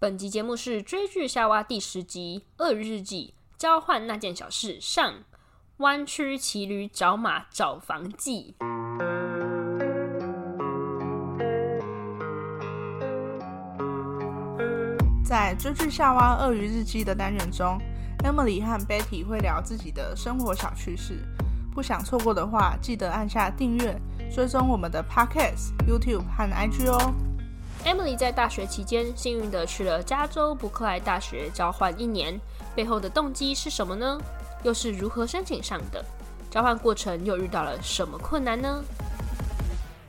本集节目是追剧夏娃第十集《鳄鱼日记》交换那件小事上，弯曲骑驴找马找房记。在追剧夏娃鳄鱼日记的单元中，Emily 和 Betty 会聊自己的生活小趣事。不想错过的话，记得按下订阅，追踪我们的 Podcast、YouTube 和 IG 哦。Emily 在大学期间幸运地去了加州伯克莱大学交换一年，背后的动机是什么呢？又是如何申请上的？交换过程又遇到了什么困难呢？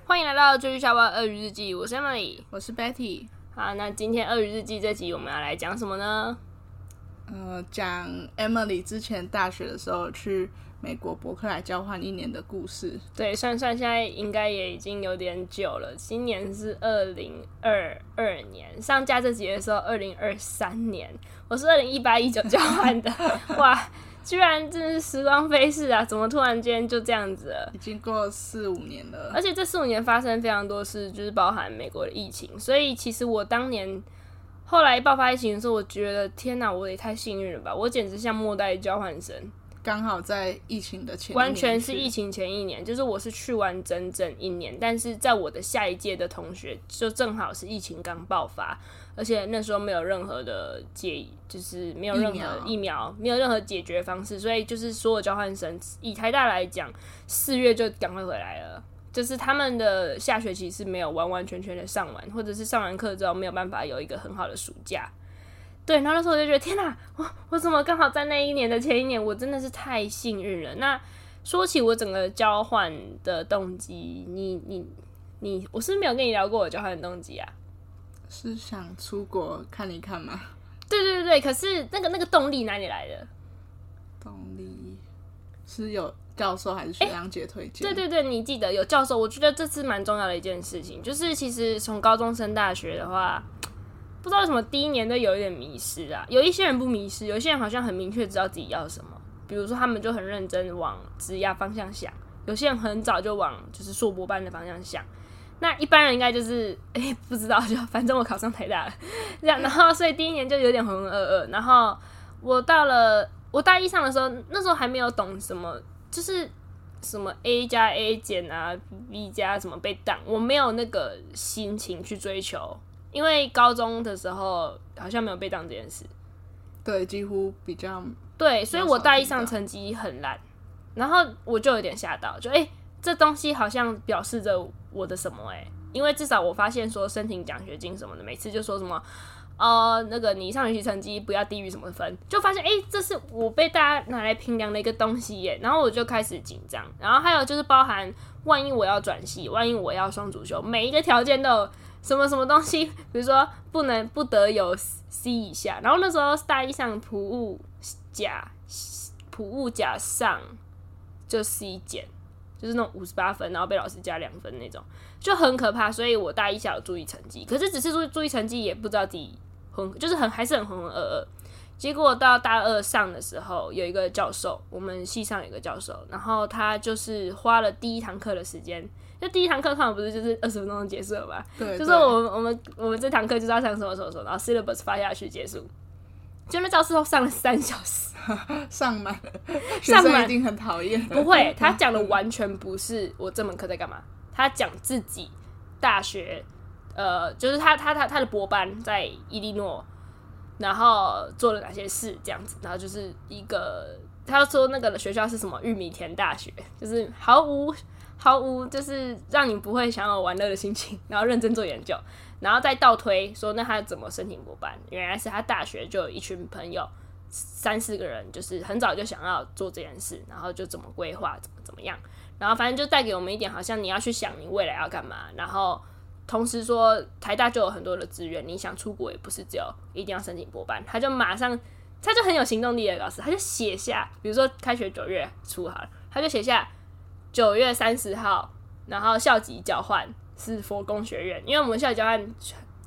欢迎来到追剧夏娃鳄鱼日记，我是 Emily，我是 Betty。好，那今天鳄鱼日记这集我们要来讲什么呢？呃，讲 Emily 之前大学的时候去。美国伯克莱交换一年的故事，对，算算现在应该也已经有点久了。今年是二零二二年，上架这集的时候，二零二三年，我是二零一八一九交换的，哇，居然真的是时光飞逝啊！怎么突然间就这样子了？已经过了四五年了，而且这四五年发生非常多事，就是包含美国的疫情。所以其实我当年后来爆发疫情的时候，我觉得天哪，我也太幸运了吧！我简直像末代交换生。刚好在疫情的前，完全是疫情前一年，就是我是去完整整一年，但是在我的下一届的同学就正好是疫情刚爆发，而且那时候没有任何的解，就是没有任何，疫苗没有任何解决方式，所以就是所有交换生以台大来讲，四月就赶快回来了，就是他们的下学期是没有完完全全的上完，或者是上完课之后没有办法有一个很好的暑假。对，然后那时候我就觉得天哪，我我怎么刚好在那一年的前一年，我真的是太幸运了。那说起我整个交换的动机，你你你，我是没有跟你聊过我交换的动机啊？是想出国看一看吗？对对对对，可是那个那个动力哪里来的？动力是有教授还是学长姐推荐？对对对，你记得有教授，我觉得这是蛮重要的一件事情。就是其实从高中升大学的话。不知道为什么第一年都有一点迷失啊，有一些人不迷失，有些人好像很明确知道自己要什么。比如说他们就很认真往职业方向想，有些人很早就往就是硕博班的方向想。那一般人应该就是 哎、不知道就反正我考上台大了 这样，然后所以第一年就有点浑浑噩噩。然后我到了我大一上的时候，那时候还没有懂什么就是什么 A 加 A 减啊，B 加什么被挡，我没有那个心情去追求。因为高中的时候好像没有被当这件事，对，几乎比较对，所以我大一上成绩很烂，然后我就有点吓到，就哎、欸，这东西好像表示着我的什么哎、欸？因为至少我发现说申请奖学金什么的，每次就说什么呃那个你上学期成绩不要低于什么分，就发现哎、欸，这是我被大家拿来评量的一个东西耶、欸，然后我就开始紧张，然后还有就是包含万一我要转系，万一我要双主修，每一个条件都有。什么什么东西？比如说不能不得有 C 以下，然后那时候大一上普物甲普物甲上就 C 减，就是那种五十八分，然后被老师加两分那种，就很可怕。所以我大一下有注意成绩，可是只是注意注意成绩，也不知道自己浑，就是很还是很浑浑噩噩。结果到大二上的时候，有一个教授，我们系上有一个教授，然后他就是花了第一堂课的时间。就第一堂课课不是就是二十分钟就结束了吧？对，就是我们我们我们这堂课就是要上什么什么什么，然后 syllabus 发下去结束。就那教室都上了三小时，上满，学生一定很讨厌。不会，他 讲的完全不是我这门课在干嘛，他讲自己大学，呃，就是他他他他的博班在伊利诺，然后做了哪些事这样子，然后就是一个他说那个学校是什么玉米田大学，就是毫无。毫无就是让你不会想要玩乐的心情，然后认真做研究，然后再倒推说，那他怎么申请博班？原来是他大学就有一群朋友，三四个人，就是很早就想要做这件事，然后就怎么规划，怎么怎么样，然后反正就带给我们一点，好像你要去想你未来要干嘛，然后同时说台大就有很多的资源，你想出国也不是只有一定要申请博班，他就马上 他就很有行动力的老师，他就写下，比如说开学九月初好了，他就写下。九月三十号，然后校级交换是佛工学院，因为我们校级交换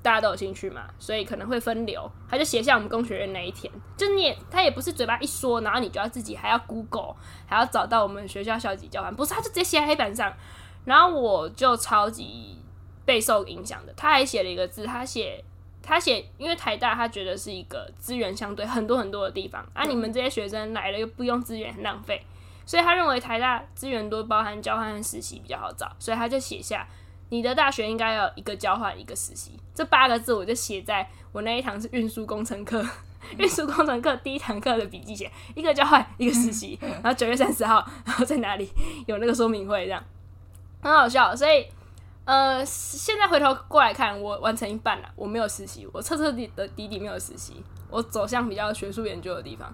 大家都有兴趣嘛，所以可能会分流。他就写下我们工学院那一天，就你也他也不是嘴巴一说，然后你就要自己还要 Google，还要找到我们学校校级交换，不是，他就直接写在黑板上，然后我就超级备受影响的。他还写了一个字，他写他写，因为台大他觉得是一个资源相对很多很多的地方，啊，你们这些学生来了又不用资源，很浪费，所以他认为台大资源多，包含交换和实习比较好找，所以他就写下你的大学应该要一个交换一个实习这八个字，我就写在我那一堂是运输工程课，运输工程课第一堂课的笔记写一个交换一个实习，然后九月三十号，然后在哪里有那个说明会这样，很好笑，所以。呃，现在回头过来看，我完成一半了，我没有实习，我彻彻底的底底没有实习，我走向比较学术研究的地方，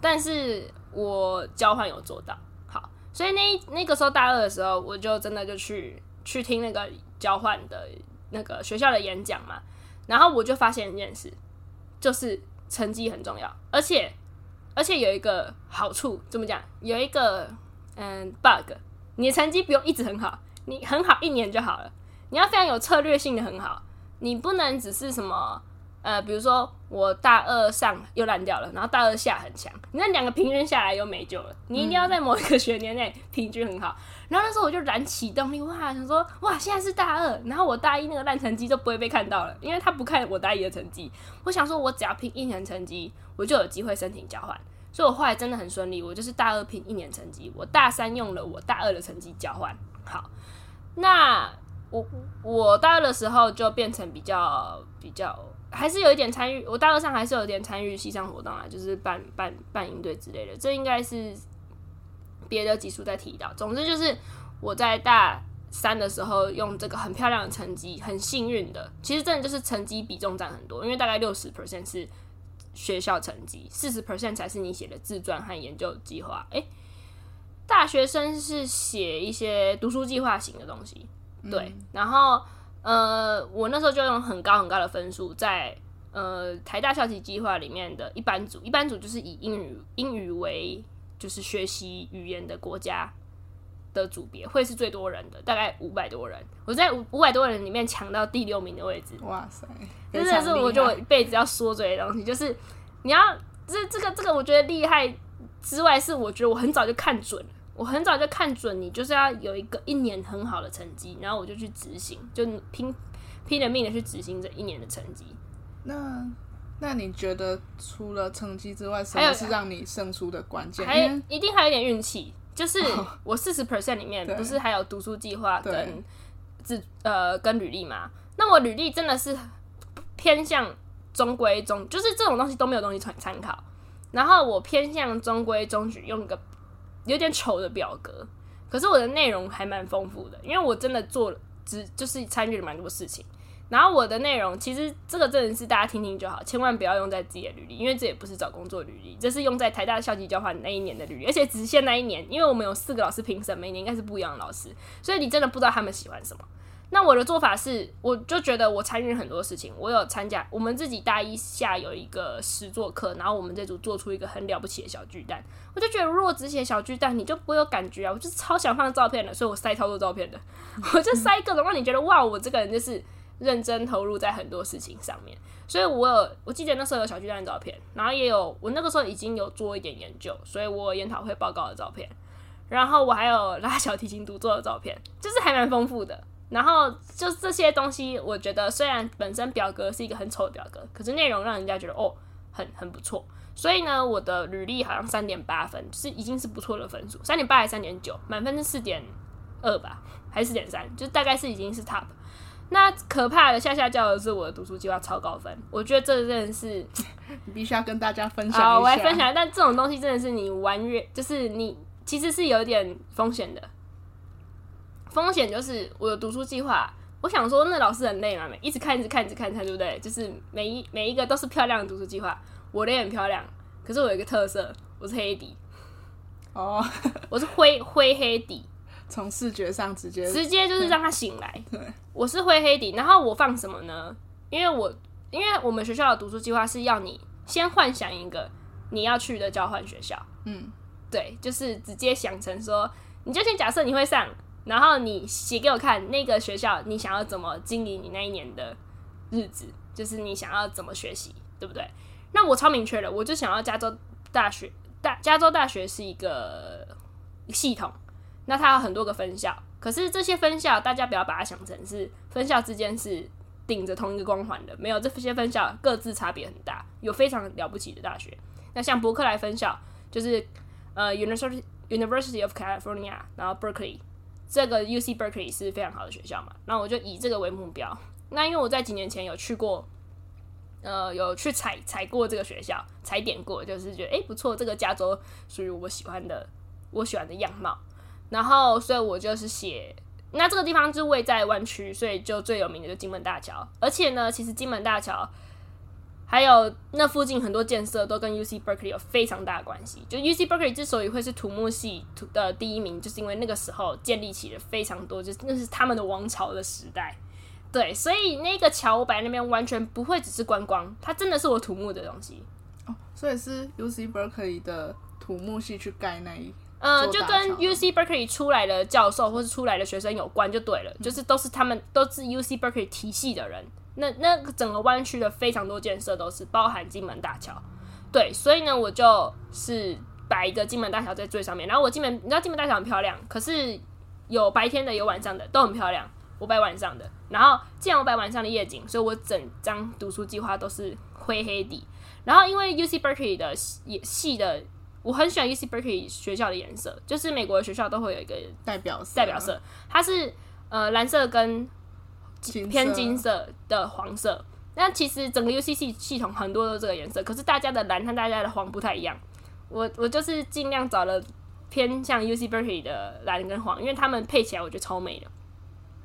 但是我交换有做到好，所以那那个时候大二的时候，我就真的就去去听那个交换的那个学校的演讲嘛，然后我就发现一件事，就是成绩很重要，而且而且有一个好处，怎么讲？有一个嗯 bug，你的成绩不用一直很好。你很好，一年就好了。你要非常有策略性的很好，你不能只是什么呃，比如说我大二上又烂掉了，然后大二下很强，你那两个平均下来又没救了。你一定要在某一个学年内平均很好。然后那时候我就燃起动力，哇，想说哇，现在是大二，然后我大一那个烂成绩就不会被看到了，因为他不看我大一的成绩。我想说，我只要拼一年成绩，我就有机会申请交换。所以我后来真的很顺利，我就是大二拼一年成绩，我大三用了我大二的成绩交换。好，那我我大二的时候就变成比较比较，还是有一点参与。我大二上还是有一点参与西上活动啊，就是办办办营队之类的。这应该是别的集数在提到。总之就是我在大三的时候用这个很漂亮的成绩，很幸运的，其实真的就是成绩比重占很多，因为大概六十 percent 是学校成绩，四十 percent 才是你写的自传和研究计划。诶。大学生是写一些读书计划型的东西，对，嗯、然后呃，我那时候就用很高很高的分数在呃台大校际计划里面的一班组，一班组就是以英语英语为就是学习语言的国家的组别，会是最多人的，大概五百多人，我在五五百多人里面抢到第六名的位置，哇塞，真的是我觉得我一辈子要说嘴的东西，就是你要这这个这个，我觉得厉害之外，是我觉得我很早就看准了。我很早就看准你，就是要有一个一年很好的成绩，然后我就去执行，就拼拼了命的去执行这一年的成绩。那那你觉得除了成绩之外，什么是让你胜出的关键？还一定还有点运气，就是我四十 percent 里面不是还有读书计划跟自呃跟履历嘛？那我履历真的是偏向中规中，就是这种东西都没有东西参参考，然后我偏向中规中矩，用一个。有点丑的表格，可是我的内容还蛮丰富的，因为我真的做了，只就是参与了蛮多事情。然后我的内容其实这个真的是大家听听就好，千万不要用在自己的履历，因为这也不是找工作履历，这是用在台大校际交换那一年的履历，而且只限那一年，因为我们有四个老师评审，每年应该是不一样的老师，所以你真的不知道他们喜欢什么。那我的做法是，我就觉得我参与很多事情，我有参加我们自己大一下有一个实作课，然后我们这组做出一个很了不起的小巨蛋，我就觉得如果只写小巨蛋，你就不会有感觉啊，我就超想放照片的，所以我塞超多照片的，我就塞各种让你觉得哇，我这个人就是认真投入在很多事情上面，所以我有我记得那时候有小巨蛋的照片，然后也有我那个时候已经有做一点研究，所以我有研讨会报告的照片，然后我还有拉小提琴独奏的照片，就是还蛮丰富的。然后就这些东西，我觉得虽然本身表格是一个很丑的表格，可是内容让人家觉得哦，很很不错。所以呢，我的履历好像三点八分，是已经是不错的分数，三点八还是三点九，满分是四点二吧，还是四点三，就大概是已经是 top。那可怕的下下叫的是我的读书计划超高分，我觉得这真的是 你必须要跟大家分享一下。好，我来分享。但这种东西真的是你玩越，就是你其实是有点风险的。风险就是我有读书计划，我想说那老师很累嘛，一直看一直看一直看，对不对？就是每一每一个都是漂亮的读书计划，我的也很漂亮，可是我有一个特色，我是黑底哦，我是灰灰黑底，从视觉上直接直接就是让他醒来。我是灰黑底，然后我放什么呢？因为我因为我们学校的读书计划是要你先幻想一个你要去的交换学校，嗯，对，就是直接想成说，你就先假设你会上。然后你写给我看那个学校，你想要怎么经营你那一年的日子，就是你想要怎么学习，对不对？那我超明确的，我就想要加州大学，大加州大学是一个系统，那它有很多个分校，可是这些分校大家不要把它想成是分校之间是顶着同一个光环的，没有，这些分校各自差别很大，有非常了不起的大学。那像伯克莱分校就是呃 University University of California，然后 Berkeley 这个 UC Berkeley 是非常好的学校嘛，那我就以这个为目标。那因为我在几年前有去过，呃，有去踩踩过这个学校，踩点过，就是觉得诶不错，这个加州属于我喜欢的，我喜欢的样貌。然后所以我就是写，那这个地方就位在湾区，所以就最有名的就金门大桥。而且呢，其实金门大桥。还有那附近很多建设都跟 UC Berkeley 有非常大的关系。就 UC Berkeley 之所以会是土木系的第一名，就是因为那个时候建立起了非常多，就是那是他们的王朝的时代。对，所以那个桥我摆那边完全不会只是观光，它真的是我土木的东西。哦，所以是 UC Berkeley 的土木系去盖那一，呃，就跟 UC Berkeley 出来的教授或是出来的学生有关就对了，嗯、就是都是他们都是 UC Berkeley 体系的人。那那个整个湾区的非常多建设都是包含金门大桥，对，所以呢，我就是摆一个金门大桥在最上面。然后我金门，你知道金门大桥很漂亮，可是有白天的，有晚上的，都很漂亮。我摆晚上的，然后既然我摆晚上的夜景，所以我整张读书计划都是灰黑底。然后因为 UC Berkeley 的系的，我很喜欢 UC Berkeley 学校的颜色，就是美国的学校都会有一个代表色，代表色，它是呃蓝色跟。偏金色的黄色，那其实整个 UC 系系统很多都是这个颜色，可是大家的蓝和大家的黄不太一样。我我就是尽量找了偏向 UC Berkeley 的蓝跟黄，因为他们配起来我觉得超美的。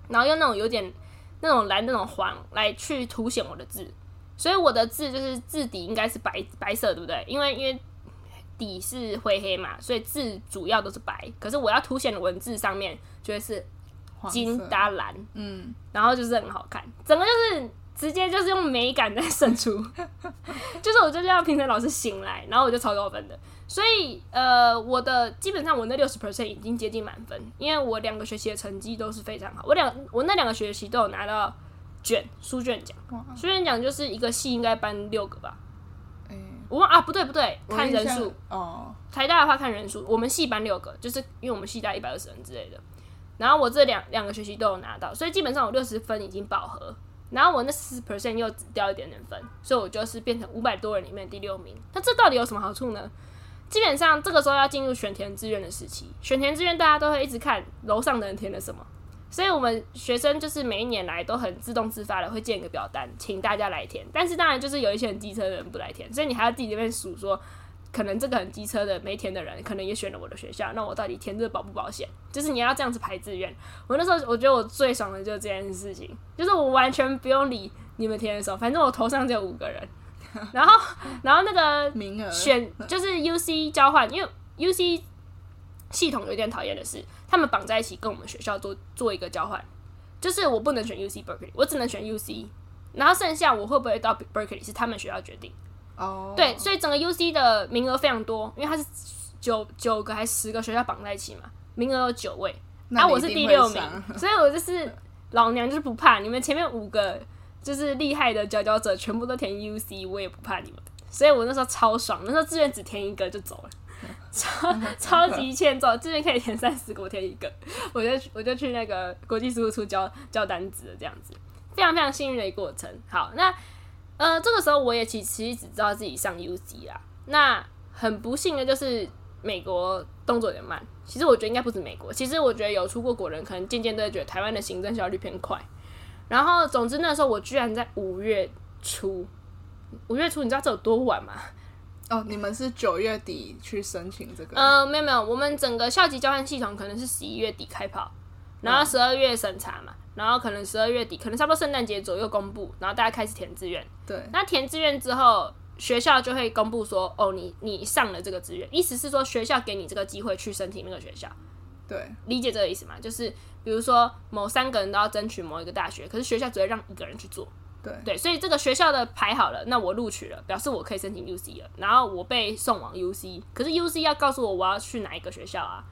然后用那种有点那种蓝那种黄来去凸显我的字，所以我的字就是字底应该是白白色，对不对？因为因为底是灰黑嘛，所以字主要都是白。可是我要凸显的文字上面就会是。金搭蓝，嗯，然后就是很好看，整个就是直接就是用美感在胜出，就是我就这样评审老师醒来，然后我就超高分的，所以呃，我的基本上我那六十 percent 已经接近满分，因为我两个学期的成绩都是非常好，我两我那两个学期都有拿到卷书卷奖，书卷奖就是一个系应该颁六个吧，欸、我忘啊不对不对，看人数。哦，台大的话看人数，我们系颁六个，就是因为我们系大一百二十人之类的。然后我这两两个学期都有拿到，所以基本上我六十分已经饱和。然后我那四十 percent 又只掉一点点分，所以我就是变成五百多人里面第六名。那这到底有什么好处呢？基本上这个时候要进入选填志愿的时期，选填志愿大家都会一直看楼上的人填了什么，所以我们学生就是每一年来都很自动自发的会建一个表单，请大家来填。但是当然就是有一些很机车的人不来填，所以你还要自己这边数说。可能这个很机车的没填的人，可能也选了我的学校。那我到底填这保不保险？就是你要这样子排志愿。我那时候我觉得我最爽的就是这件事情，就是我完全不用理你们填的时候，反正我头上只有五个人。然后，然后那个名额选就是 UC 交换，因为 UC 系统有点讨厌的是，他们绑在一起跟我们学校做做一个交换，就是我不能选 UC Berkeley，我只能选 UC，然后剩下我会不会到 Berkeley 是他们学校决定。哦，oh. 对，所以整个 UC 的名额非常多，因为它是九九个还是十个学校绑在一起嘛，名额有九位，那、啊、我是第六名，所以我就是老娘就是不怕你们前面五个就是厉害的佼佼者全部都填 UC，我也不怕你们，所以我那时候超爽，那时候志愿只填一个就走了，超 超级欠揍，志愿可以填三十个，我填一个，我就我就去那个国际事务处交交单子了，这样子，非常非常幸运的一个过程。好，那。呃，这个时候我也其其实只知道自己上 UC 啦。那很不幸的就是美国动作有点慢。其实我觉得应该不止美国，其实我觉得有出过国人可能渐渐都会觉得台湾的行政效率偏快。然后总之那时候我居然在五月初，五月初你知道这有多晚吗？哦，你们是九月底去申请这个？呃，没有没有，我们整个校级交换系统可能是十一月底开跑，然后十二月审查嘛。然后可能十二月底，可能差不多圣诞节左右公布，然后大家开始填志愿。对。那填志愿之后，学校就会公布说，哦，你你上了这个志愿，意思是说学校给你这个机会去申请那个学校。对。理解这个意思吗？就是比如说某三个人都要争取某一个大学，可是学校只会让一个人去做。对。对，所以这个学校的排好了，那我录取了，表示我可以申请 UC 了，然后我被送往 UC，可是 UC 要告诉我我要去哪一个学校啊？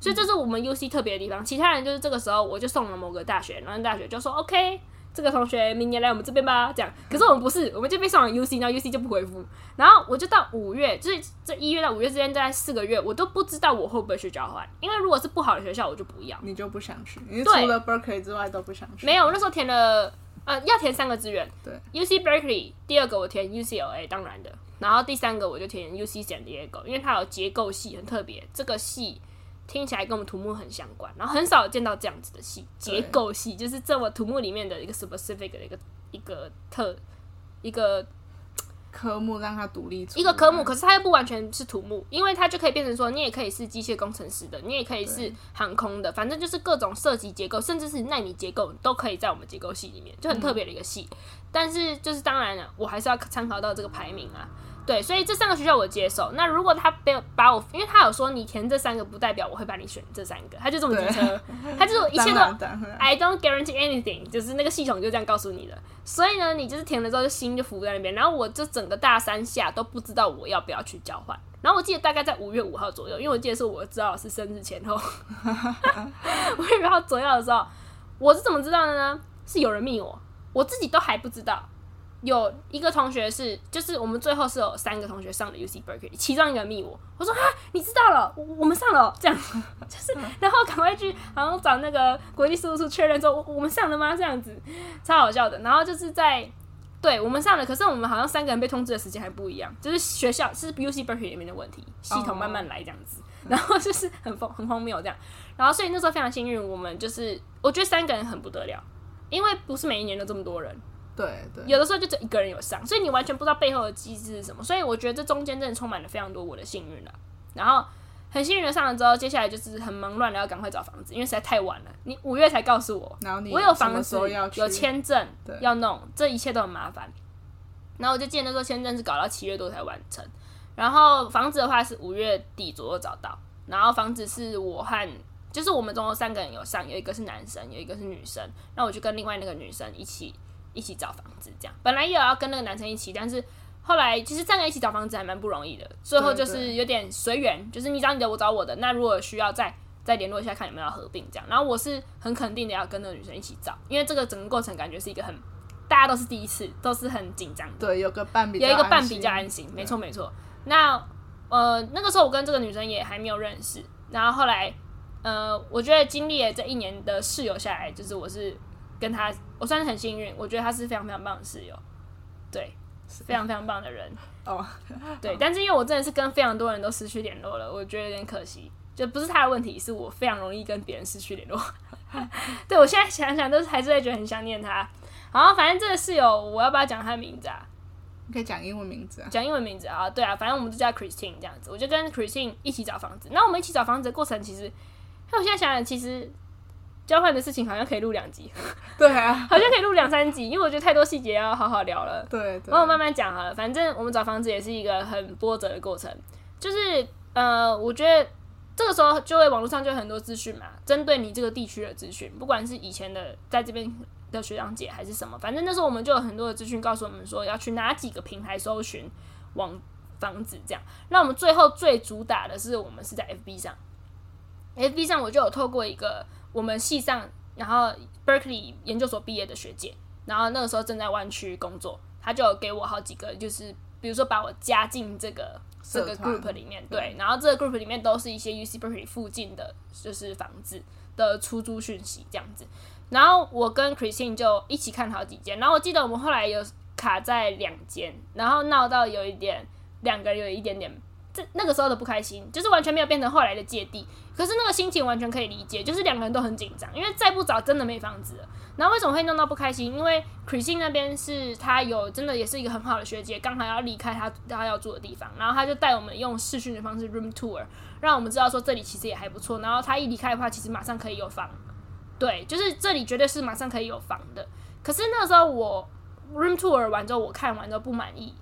所以这是我们 UC 特别的地方，其他人就是这个时候我就送了某个大学，然后大学就说 OK，这个同学明年来我们这边吧，这样。可是我们不是，我们就被送了 UC，然后 UC 就不回复，然后我就到五月，就是这一月到五月之间，大概四个月，我都不知道我会不会去交换，因为如果是不好的学校，我就不要。你就不想去？你除了 Berkeley 之外都不想去？没有，我那时候填了呃，要填三个志愿。对，UC Berkeley，第二个我填 UCLA，当然的。然后第三个我就填 UC San Diego，因为它有结构系，很特别。这个系听起来跟我们土木很相关，然后很少见到这样子的系，结构系就是这么土木里面的一个 specific 的一个一个特一个。科目让它独立出一个科目，可是它又不完全是土木，因为它就可以变成说，你也可以是机械工程师的，你也可以是航空的，反正就是各种设计结构，甚至是纳米结构都可以在我们结构系里面，就很特别的一个系。嗯、但是就是当然了，我还是要参考到这个排名啊。对，所以这三个学校我接受。那如果他被把我，因为他有说你填这三个不代表我会把你选这三个，他就这么机车，他就是一切都 I don't guarantee anything，就是那个系统就这样告诉你的。所以呢，你就是填了之后就心就浮在那边，然后我就整个大三下都不知道我要不要去交换。然后我记得大概在五月五号左右，因为我记得是我知道是生日前后，五月五号左右的时候，我是怎么知道的呢？是有人密我，我自己都还不知道。有一个同学是，就是我们最后是有三个同学上了 UC Berkeley，其中一个密我，我说啊，你知道了，我，我们上了，这样，就是，然后赶快去，然后找那个国际事务处确认说，我，我们上了吗？这样子，超好笑的。然后就是在，对我们上了，可是我们好像三个人被通知的时间还不一样，就是学校是 UC Berkeley 里面的问题，系统慢慢来这样子，然后就是很疯很荒谬这样，然后所以那时候非常幸运，我们就是我觉得三个人很不得了，因为不是每一年都这么多人。对对，有的时候就只一个人有上，所以你完全不知道背后的机制是什么。所以我觉得这中间真的充满了非常多我的幸运了。然后很幸运的上了之后，接下来就是很忙乱的要赶快找房子，因为实在太晚了。你五月才告诉我，然后你我有房子，有签证要弄，这一切都很麻烦。然后我就记得那时候签证是搞到七月多才完成，然后房子的话是五月底左右找到。然后房子是我和就是我们总共三个人有上，有一个是男生，有一个是女生。那我就跟另外那个女生一起。一起找房子，这样本来也有要跟那个男生一起，但是后来其实站在一起找房子还蛮不容易的。最后就是有点随缘，就是你找你的，我找我的。那如果需要再再联络一下，看有没有要合并这样。然后我是很肯定的要跟那个女生一起找，因为这个整个过程感觉是一个很大家都是第一次，都是很紧张的。对，有个伴比较有一个伴比较安心，没错没错。那呃那个时候我跟这个女生也还没有认识，然后后来呃我觉得经历了这一年的室友下来，就是我是。跟他，我算是很幸运，我觉得他是非常非常棒的室友，对，非常非常棒的人哦，对，但是因为我真的是跟非常多人都失去联络了，我觉得有点可惜，就不是他的问题，是我非常容易跟别人失去联络，对，我现在想想都是还是会觉得很想念他。好，反正这个室友，我要不要讲他的名字啊？你可以讲英文名字啊，讲英文名字啊，对啊，反正我们就叫 Christine 这样子，我就跟 Christine 一起找房子。那我们一起找房子的过程，其实，那我现在想想，其实。交换的事情好像可以录两集，对啊，好像可以录两三集，因为我觉得太多细节要好好聊了。对，对，然后我慢慢讲好了。反正我们找房子也是一个很波折的过程，就是呃，我觉得这个时候就会网络上就有很多资讯嘛，针对你这个地区的资讯，不管是以前的在这边的学长姐还是什么，反正那时候我们就有很多的资讯告诉我们说要去哪几个平台搜寻网房子这样。那我们最后最主打的是我们是在 FB 上，FB 上我就有透过一个。我们系上，然后 Berkeley 研究所毕业的学姐，然后那个时候正在湾区工作，她就给我好几个，就是比如说把我加进这个这个 group 里面，对，然后这个 group 里面都是一些 UC Berkeley 附近的，就是房子的出租讯息这样子。然后我跟 Christine 就一起看好几间，然后我记得我们后来有卡在两间，然后闹到有一点两个人有一点点。这那个时候的不开心，就是完全没有变成后来的芥蒂。可是那个心情完全可以理解，就是两个人都很紧张，因为再不找真的没房子了。然后为什么会弄到不开心？因为 Christine 那边是他有真的也是一个很好的学姐，刚好要离开他他要住的地方，然后他就带我们用视讯的方式 room tour，让我们知道说这里其实也还不错。然后他一离开的话，其实马上可以有房。对，就是这里绝对是马上可以有房的。可是那个时候我 room tour 完之后，我看完之后不满意。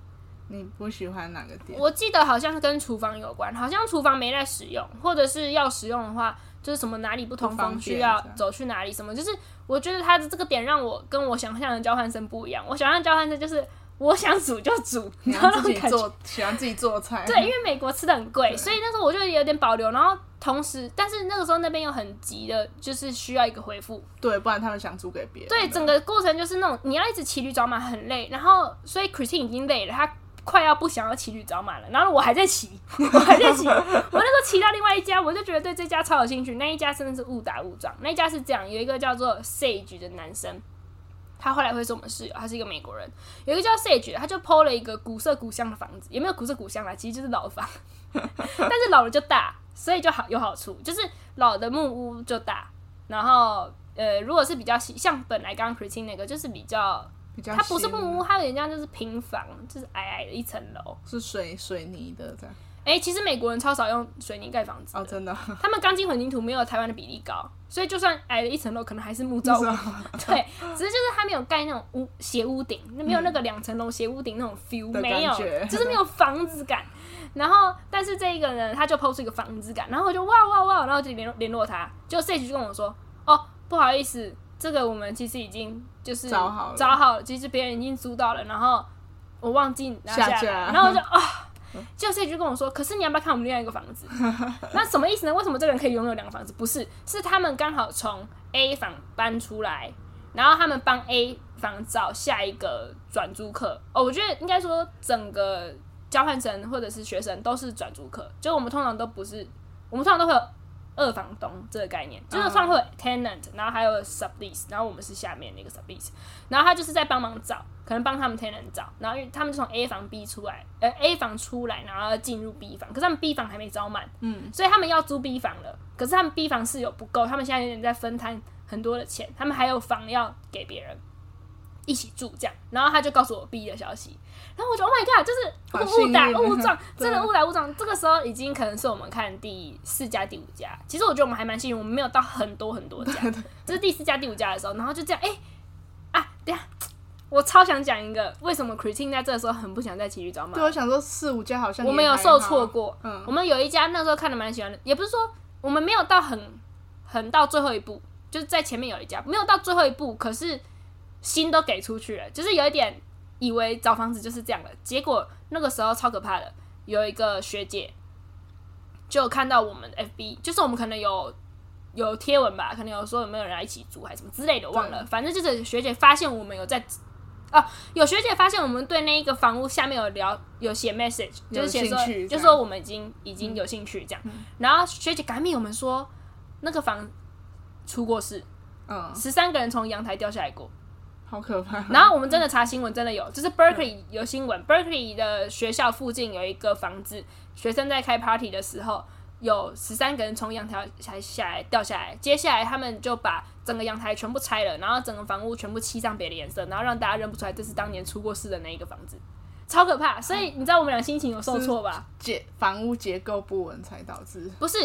你不喜欢哪个点？我记得好像是跟厨房有关，好像厨房没在使用，或者是要使用的话，就是什么哪里不通风，需要走去哪里什么，就是我觉得他的这个点让我跟我想象的交换生不一样。我想象交换生就是我想煮就煮，然后自己做，喜欢自己做菜。对，因为美国吃的很贵，所以那时候我就有点保留。然后同时，但是那个时候那边又很急的，就是需要一个回复。对，不然他们想租给别人。对，整个过程就是那种你要一直骑驴找马，很累。然后，所以 Christine 已经累了，他。快要不想要骑驴找马了，然后我还在骑，我还在骑。我那时候骑到另外一家，我就觉得对这家超有兴趣。那一家真的是误打误撞。那一家是这样，有一个叫做 Sage 的男生，他后来会是我们室友，他是一个美国人。有一个叫 Sage，他就 PO 了一个古色古香的房子，也没有古色古香啦，其实就是老房，但是老了就大，所以就好有好处，就是老的木屋就大。然后呃，如果是比较，像本来刚刚 Christine 那个，就是比较，比较它不是木屋，它有点像就是平房，就是矮矮的一层楼，是水水泥的这样。哎、欸，其实美国人超少用水泥盖房子哦，真的。他们钢筋混凝土没有台湾的比例高，所以就算矮了一层楼，可能还是木造屋。对，只是就是他没有盖那种屋斜屋顶，没有那个两层楼斜屋顶那种 feel，没有，就是没有房子感。然后，但是这一个呢，他就 PO 出一个房子感，然后我就哇哇哇，然后就联络联络他，就 Sage 就跟我说，哦，不好意思，这个我们其实已经就是找好了，找好了，其实别人已经租到了，然后我忘记拿下来，下然后我就啊。哦就 Sage 就跟我说，可是你要不要看我们另外一个房子？那什么意思呢？为什么这个人可以拥有两个房子？不是，是他们刚好从 A 房搬出来，然后他们帮 A 房找下一个转租客。哦，我觉得应该说整个交换生或者是学生都是转租客，就我们通常都不是，我们通常都会有。二房东这个概念，就是算会有 tenant，然后还有 sublease，然后我们是下面那个 sublease，然后他就是在帮忙找，可能帮他们 tenant 找，然后因为他们就从 A 房 B 出来，呃 A 房出来，然后进入 B 房，可是他们 B 房还没招满，嗯，所以他们要租 B 房了，可是他们 B 房室友不够，他们现在有点在分摊很多的钱，他们还有房要给别人。一起住这样，然后他就告诉我 B 的消息，然后我就 Oh my God，就是误打误撞，真的误打误撞。这个时候已经可能是我们看第四家、第五家。其实我觉得我们还蛮幸运，我们没有到很多很多家。这是第四家、第五家的时候，然后就这样，哎、欸、啊，等下，我超想讲一个，为什么 Christine 在这个时候很不想再骑驴找马？对，我想说四五家好像我们有受挫过。嗯，我们有一家那时候看的蛮喜欢的，也不是说我们没有到很很到最后一步，就是在前面有一家没有到最后一步，可是。心都给出去了，就是有一点以为找房子就是这样的，结果那个时候超可怕的。有一个学姐就看到我们 FB，就是我们可能有有贴文吧，可能有说有没有人来一起住还是什么之类的，忘了。反正就是学姐发现我们有在哦，有学姐发现我们对那一个房屋下面有聊有写 message，就是写说就说我们已经已经有兴趣这样。嗯、然后学姐赶密我们说那个房出过事，嗯，十三个人从阳台掉下来过。好可怕！然后我们真的查新闻，真的有，就是 Berkeley 有新闻，Berkeley 的学校附近有一个房子，学生在开 party 的时候，有十三个人从阳台才下来掉下来，接下来他们就把整个阳台全部拆了，然后整个房屋全部漆上别的颜色，然后让大家认不出来这是当年出过事的那一个房子，超可怕！所以你知道我们俩心情有受挫吧？结房屋结构不稳才导致？不是，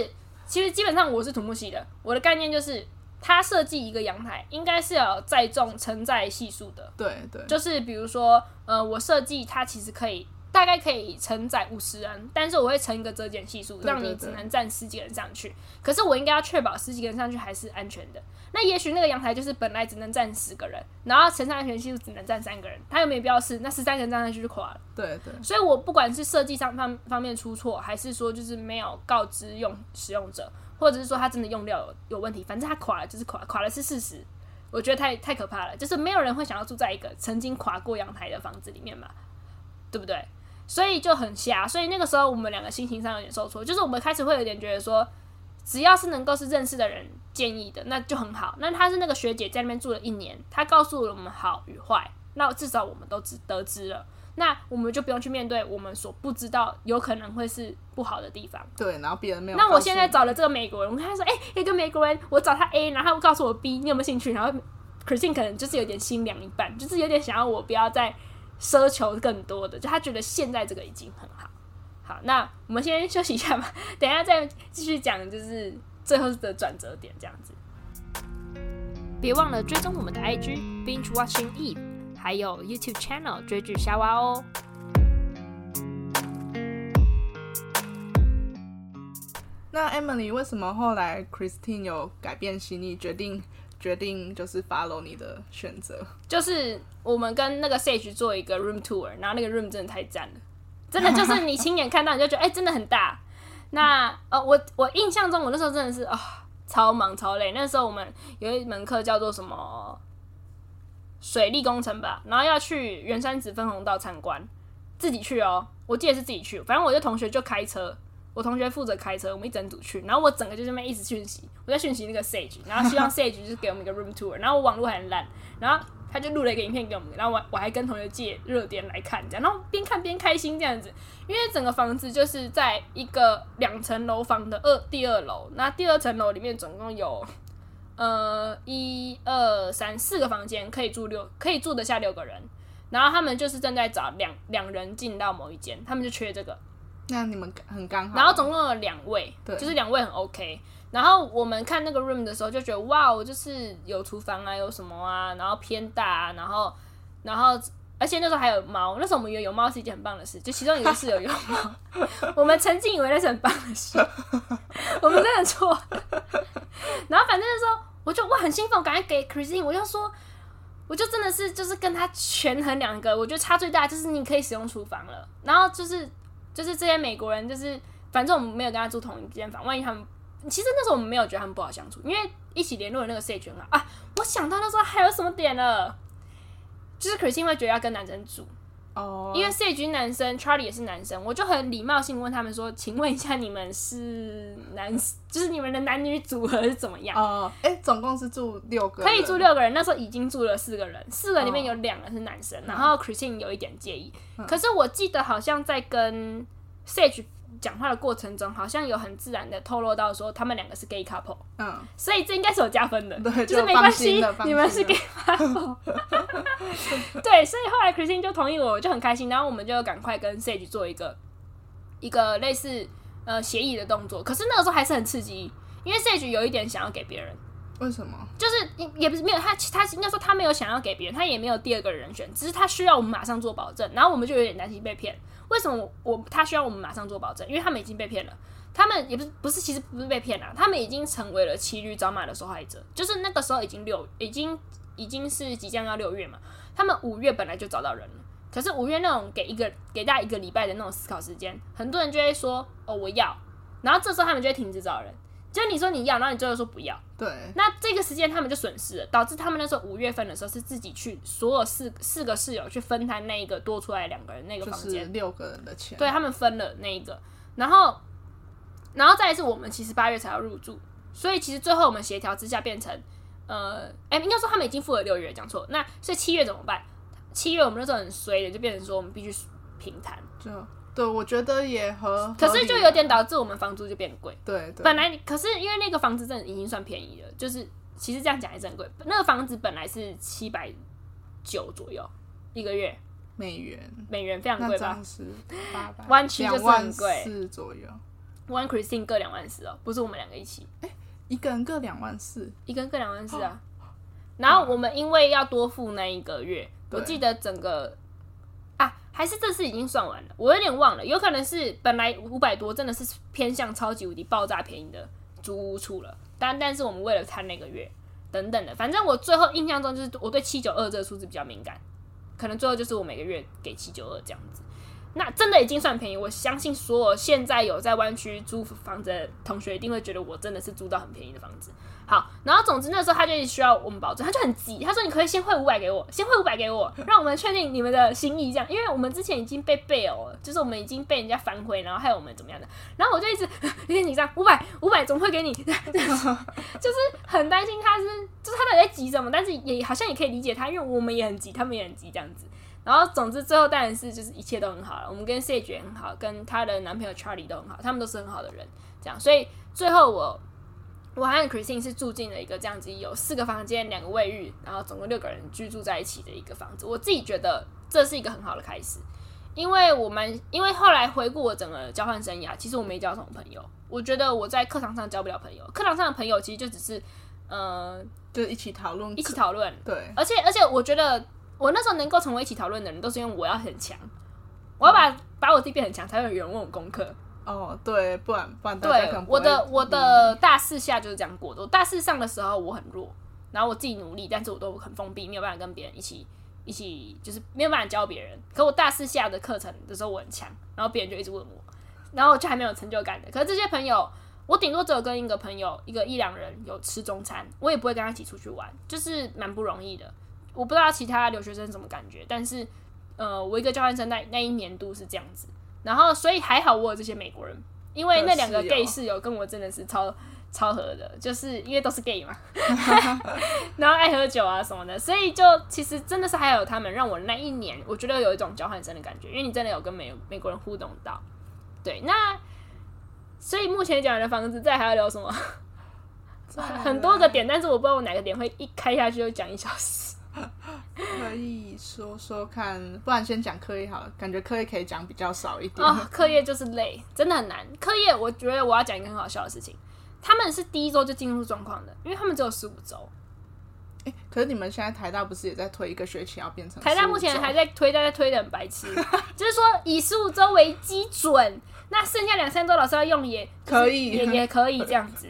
其实基本上我是土木系的，我的概念就是。他设计一个阳台，应该是要载重承载系数的。对对，就是比如说，呃，我设计它其实可以大概可以承载五十人，但是我会乘一个折减系数，让你只能站十几个人上去。可是我应该要确保十几个人上去还是安全的。那也许那个阳台就是本来只能站十个人，然后乘上安全系数只能站三个人，它又没标示，那十三个人站上去就垮了。对对。所以我不管是设计上方方面出错，还是说就是没有告知用使用者。或者是说他真的用料有问题，反正他垮了就是垮，垮了是事实。我觉得太太可怕了，就是没有人会想要住在一个曾经垮过阳台的房子里面嘛，对不对？所以就很瞎。所以那个时候我们两个心情上有点受挫，就是我们开始会有点觉得说，只要是能够是认识的人建议的，那就很好。那他是那个学姐在那边住了一年，他告诉了我们好与坏，那至少我们都知得知了。那我们就不用去面对我们所不知道有可能会是不好的地方。对，然后别人没有。那我现在找了这个美国人，我跟他说：“哎、欸，一个美国人，我找他 A，然后他告诉我 B，你有没有兴趣？”然后 Christine 可能就是有点心凉一半，就是有点想要我不要再奢求更多的，就他觉得现在这个已经很好。好，那我们先休息一下吧，等一下再继续讲，就是最后的转折点这样子。别忘了追踪我们的 IG Binge Watching Eve。还有 YouTube channel 追剧沙娃哦。那 Emily 为什么后来 Christine 有改变心意，决定决定就是 follow 你的选择？就是我们跟那个 Sage 做一个 room tour，然后那个 room 真的太赞了，真的就是你亲眼看到你就觉得 哎、欸，真的很大。那呃，我我印象中我那时候真的是啊、哦，超忙超累。那时候我们有一门课叫做什么？水利工程吧，然后要去圆山子分洪道参观，自己去哦。我记得是自己去，反正我的同学就开车，我同学负责开车，我们一整组去。然后我整个就这么一直讯息，我在讯息那个 Sage，然后希望 Sage 就是给我们一个 room tour。然后我网络很烂，然后他就录了一个影片给我们，然后我我还跟同学借热点来看，这样，然后边看边开心这样子。因为整个房子就是在一个两层楼房的二第二楼，那第二层楼里面总共有呃一二三四个房间，可以住六，可以住得下六个人。然后他们就是正在找两两人进到某一间，他们就缺这个。那你们很刚好。然后总共有两位，对，就是两位很 OK。然后我们看那个 room 的时候就觉得哇，我就是有厨房啊，有什么啊，然后偏大啊，然后然后而且那时候还有猫，那时候我们以为有猫是一件很棒的事，就其中一个室友有猫，我们曾经以为那是很棒的事，我们真的错。然后反正那时候我就哇很兴奋，我赶快给 Christine，我就说，我就真的是就是跟他权衡两个，我觉得差最大就是你可以使用厨房了，然后就是就是这些美国人就是反正我们没有跟他住同一间房，万一他们。其实那时候我们没有觉得他们不好相处，因为一起联络的那个 Sage 啊。我想到那时候还有什么点了，就是 Christine 会觉得要跟男生住哦，oh. 因为 Sage 男生，Charlie 也是男生，我就很礼貌性问他们说：“请问一下，你们是男，就是你们的男女组合是怎么样？”哦，哎，总共是住六个，可以住六个人。那时候已经住了四个人，四个里面有两个是男生，oh. 然后 Christine 有一点介意。嗯、可是我记得好像在跟 Sage。讲话的过程中，好像有很自然的透露到说他们两个是 gay couple，嗯，所以这应该是有加分的，对，就是没关系，你们是 gay couple，对，所以后来 Christine 就同意我，我就很开心，然后我们就赶快跟 Sage 做一个一个类似呃协议的动作，可是那个时候还是很刺激，因为 Sage 有一点想要给别人，为什么？就是也不是没有他，他应该说他没有想要给别人，他也没有第二个人选，只是他需要我们马上做保证，然后我们就有点担心被骗。为什么我，他需要我们马上做保证？因为他们已经被骗了，他们也不是不是，其实不是被骗了，他们已经成为了骑驴找马的受害者。就是那个时候已经六，已经已经是即将要六月嘛，他们五月本来就找到人了，可是五月那种给一个给大家一个礼拜的那种思考时间，很多人就会说哦我要，然后这时候他们就会停止找人。就你说你要，然后你最后说不要，对，那这个时间他们就损失了，导致他们那时候五月份的时候是自己去所有四四个室友去分摊那一个多出来两个人那个房间六个人的钱，对他们分了那一个，然后然后再一次我们其实八月才要入住，所以其实最后我们协调之下变成呃，哎，应该说他们已经付了六月，讲错，那所以七月怎么办？七月我们那时候很衰的，就变成说我们必须平摊，就。对，我觉得也合，可是就有点导致我们房租就变贵。对，对，本来可是因为那个房子真的已经算便宜了，就是其实这样讲还是很贵。那个房子本来是七百九左右一个月，美元，美元非常贵吧？是八百，湾区就是很贵，四左右。One Christine 各两万四哦，不是我们两个一起，哎，一个人各两万四，一个人各两万四啊。然后我们因为要多付那一个月，我记得整个。还是这次已经算完了，我有点忘了，有可能是本来五百多真的是偏向超级无敌爆炸便宜的租屋处了，但但是我们为了看那个月等等的，反正我最后印象中就是我对七九二这个数字比较敏感，可能最后就是我每个月给七九二这样子。那真的已经算便宜，我相信所有现在有在湾区租房子的同学一定会觉得我真的是租到很便宜的房子。好，然后总之那时候他就需要我们保证，他就很急，他说你可以先汇五百给我，先汇五百给我，让我们确定你们的心意这样，因为我们之前已经被背了，就是我们已经被人家反悔，然后害我们怎么样的，然后我就一直有点紧张，五百五百总会给你，就是很担心他是，就是他到底在急什么，但是也好像也可以理解他，因为我们也很急，他们也很急这样子。然后，总之最后当然是就是一切都很好了。我们跟 Sage 也很好，跟她的男朋友 Charlie 都很好，他们都是很好的人。这样，所以最后我我和 Christine 是住进了一个这样子有四个房间、两个卫浴，然后总共六个人居住在一起的一个房子。我自己觉得这是一个很好的开始，因为我们因为后来回顾我整个交换生涯，其实我没交什么朋友。我觉得我在课堂上交不了朋友，课堂上的朋友其实就只是呃，就一起讨论，一起讨论。对，而且而且我觉得。我那时候能够成为一起讨论的人，都是因为我要很强，我要把、嗯、把我自己变很强，才会有人问我功课。哦，对，不然不然对，我的我的大四下就是这样过的。我大四上的时候我很弱，然后我自己努力，但是我都很封闭，没有办法跟别人一起一起，就是没有办法教别人。可我大四下的课程的时候我很强，然后别人就一直问我，然后我就还没有成就感的。可是这些朋友，我顶多只有跟一个朋友一个一两人有吃中餐，我也不会跟他一起出去玩，就是蛮不容易的。我不知道其他留学生什么感觉，但是，呃，我一个交换生那那一年度是这样子，然后所以还好我有这些美国人因为那两个 gay 室友跟我真的是超超合的，就是因为都是 gay 嘛，然后爱喝酒啊什么的，所以就其实真的是还有他们让我那一年，我觉得有一种交换生的感觉，因为你真的有跟美美国人互动到。对，那所以目前讲的房子，再还要聊什么？很多个点，但是我不知道我哪个点会一开下去就讲一小时。可以说说看，不然先讲课业好了，感觉课业可以讲比较少一点。哦，课业就是累，真的很难。课业，我觉得我要讲一个很好笑的事情，他们是第一周就进入状况的，因为他们只有十五周。欸，可是你们现在台大不是也在推一个学期要变成？台大目前还在推，大家推的很白痴，就是说以十五周为基准，那剩下两三周老师要用也可以，也也可以这样子。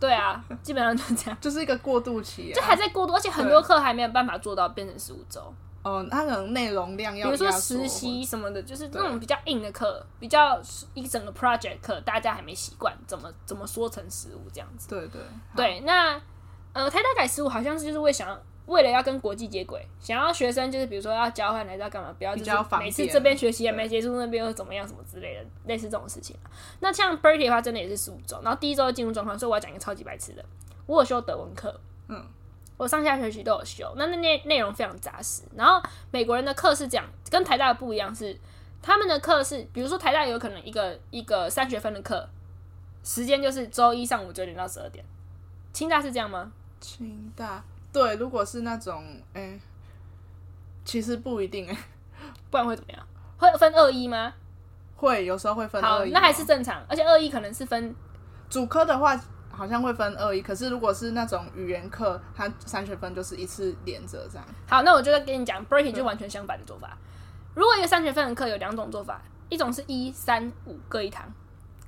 对啊，基本上就这样，就是一个过渡期，啊，就还在过渡，而且很多课还没有办法做到变成十五周。哦，它可能内容量要，比如说实习什么的，就是那种比较硬的课，比较一整个 project 课，大家还没习惯怎么怎么说成十五这样子。对对对，那呃，台大改十五好像是就是为想要。为了要跟国际接轨，想要学生就是比如说要交换来要干嘛，不要就是每次这边学习也没结束，那边又怎么样什么之类的，类似这种事情。那像 Berkeley 的话，真的也是十五周，然后第一周就进入状况，所以我要讲一个超级白痴的。我有修德文课，嗯，我上下学期都有修，那那内内容非常扎实。然后美国人的课是这样，跟台大的不一样，是他们的课是，比如说台大有可能一个一个三学分的课，时间就是周一上午九点到十二点。清大是这样吗？清大。对，如果是那种，哎、欸，其实不一定哎，不然会怎么样？会分二一吗？会，有时候会分二一。那还是正常。而且二一可能是分主科的话，好像会分二一。可是如果是那种语言课，它三学分就是一次连着这样。好，那我就跟你讲，Berkeley 就完全相反的做法。如果一个三学分的课有两种做法，一种是一三五各一堂，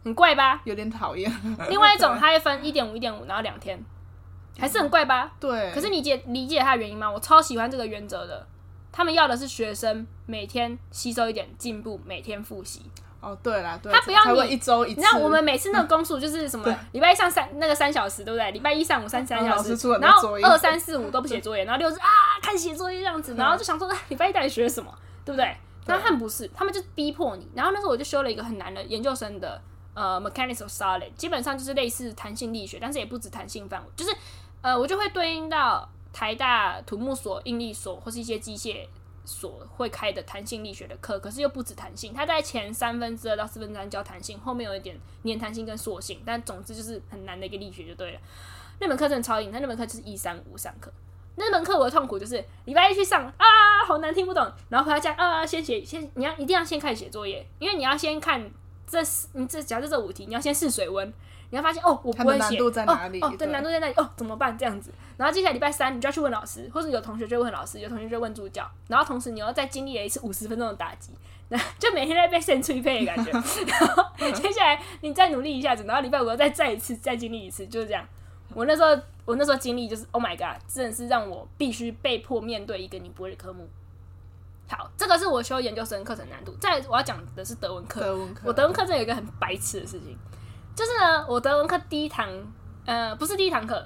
很怪吧？有点讨厌。另外一种，它会分一点五一点五，然后两天。还是很怪吧？对。可是你解理解他的原因吗？我超喜欢这个原则的。他们要的是学生每天吸收一点进步，每天复习。哦，对啦，对。他不要你一周一次。你知道我们每次那个公数就是什么？礼拜一上三那个三小时，对不对？礼拜一上午三三小时，然后二三四五都不写作业，然后六日啊看写作业这样子，然后就想说礼拜一到底学什么，对不对？但他们不是，他们就逼迫你。然后那时候我就修了一个很难的研究生的呃 Mechanics of Solid，基本上就是类似弹性力学，但是也不止弹性范围，就是。呃，我就会对应到台大土木所、应力所或是一些机械所会开的弹性力学的课，可是又不止弹性，它在前三分之二到四分之三教弹性，后面有一点粘弹性跟塑性，但总之就是很难的一个力学就对了。那门课真的超硬，它那门课就是一三五上课。那门课我的痛苦就是礼拜一去上啊，好难听不懂，然后回到家啊，先写先，你要一定要先开始写作业，因为你要先看这你这假设这五题，你要先试水温。你要发现哦，我不会写哦哦，对，难度在哪里？哦，怎么办？这样子，然后接下来礼拜三你就要去问老师，或者有同学就问老师，有同学就问助教，然后同时你又再经历了一次五十分钟的打击，那 就每天在被扇吹配的感觉。然后接下来你再努力一下子，然后礼拜五又再再一次再经历一次，就是这样。我那时候我那时候经历就是 Oh my God，真的是让我必须被迫面对一个你不会的科目。好，这个是我修研究生课程难度。再来我要讲的是德文课，德文课，我德文课这有一个很白痴的事情。就是呢，我德文课第一堂，呃，不是第一堂课。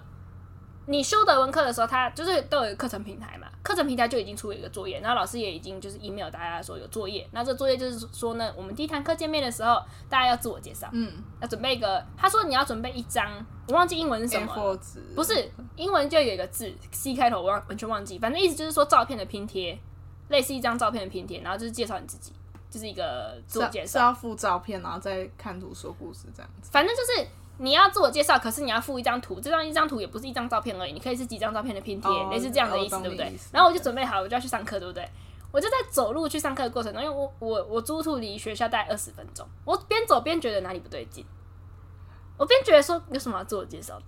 你修德文课的时候，他就是都有一个课程平台嘛，课程平台就已经出了一个作业，然后老师也已经就是 email 大家说有作业。那这作业就是说呢，我们第一堂课见面的时候，大家要自我介绍，嗯，要准备一个。他说你要准备一张，我忘记英文是什么了，不是英文就有一个字 C 开头，我忘完全忘记，反正意思就是说照片的拼贴，类似一张照片的拼贴，然后就是介绍你自己。就是一个自我介绍，是要附照片，然后再看图说故事这样子。反正就是你要自我介绍，可是你要附一张图，这张一张图也不是一张照片而已，你可以是几张照片的拼贴，类、oh, 似这样的意思，oh, 对不对？然后我就准备好，我就要去上课，对不对？我就在走路去上课的过程中，因为我我我租处离学校大概二十分钟，我边走边觉得哪里不对劲，我边觉得说有什么要自我介绍的，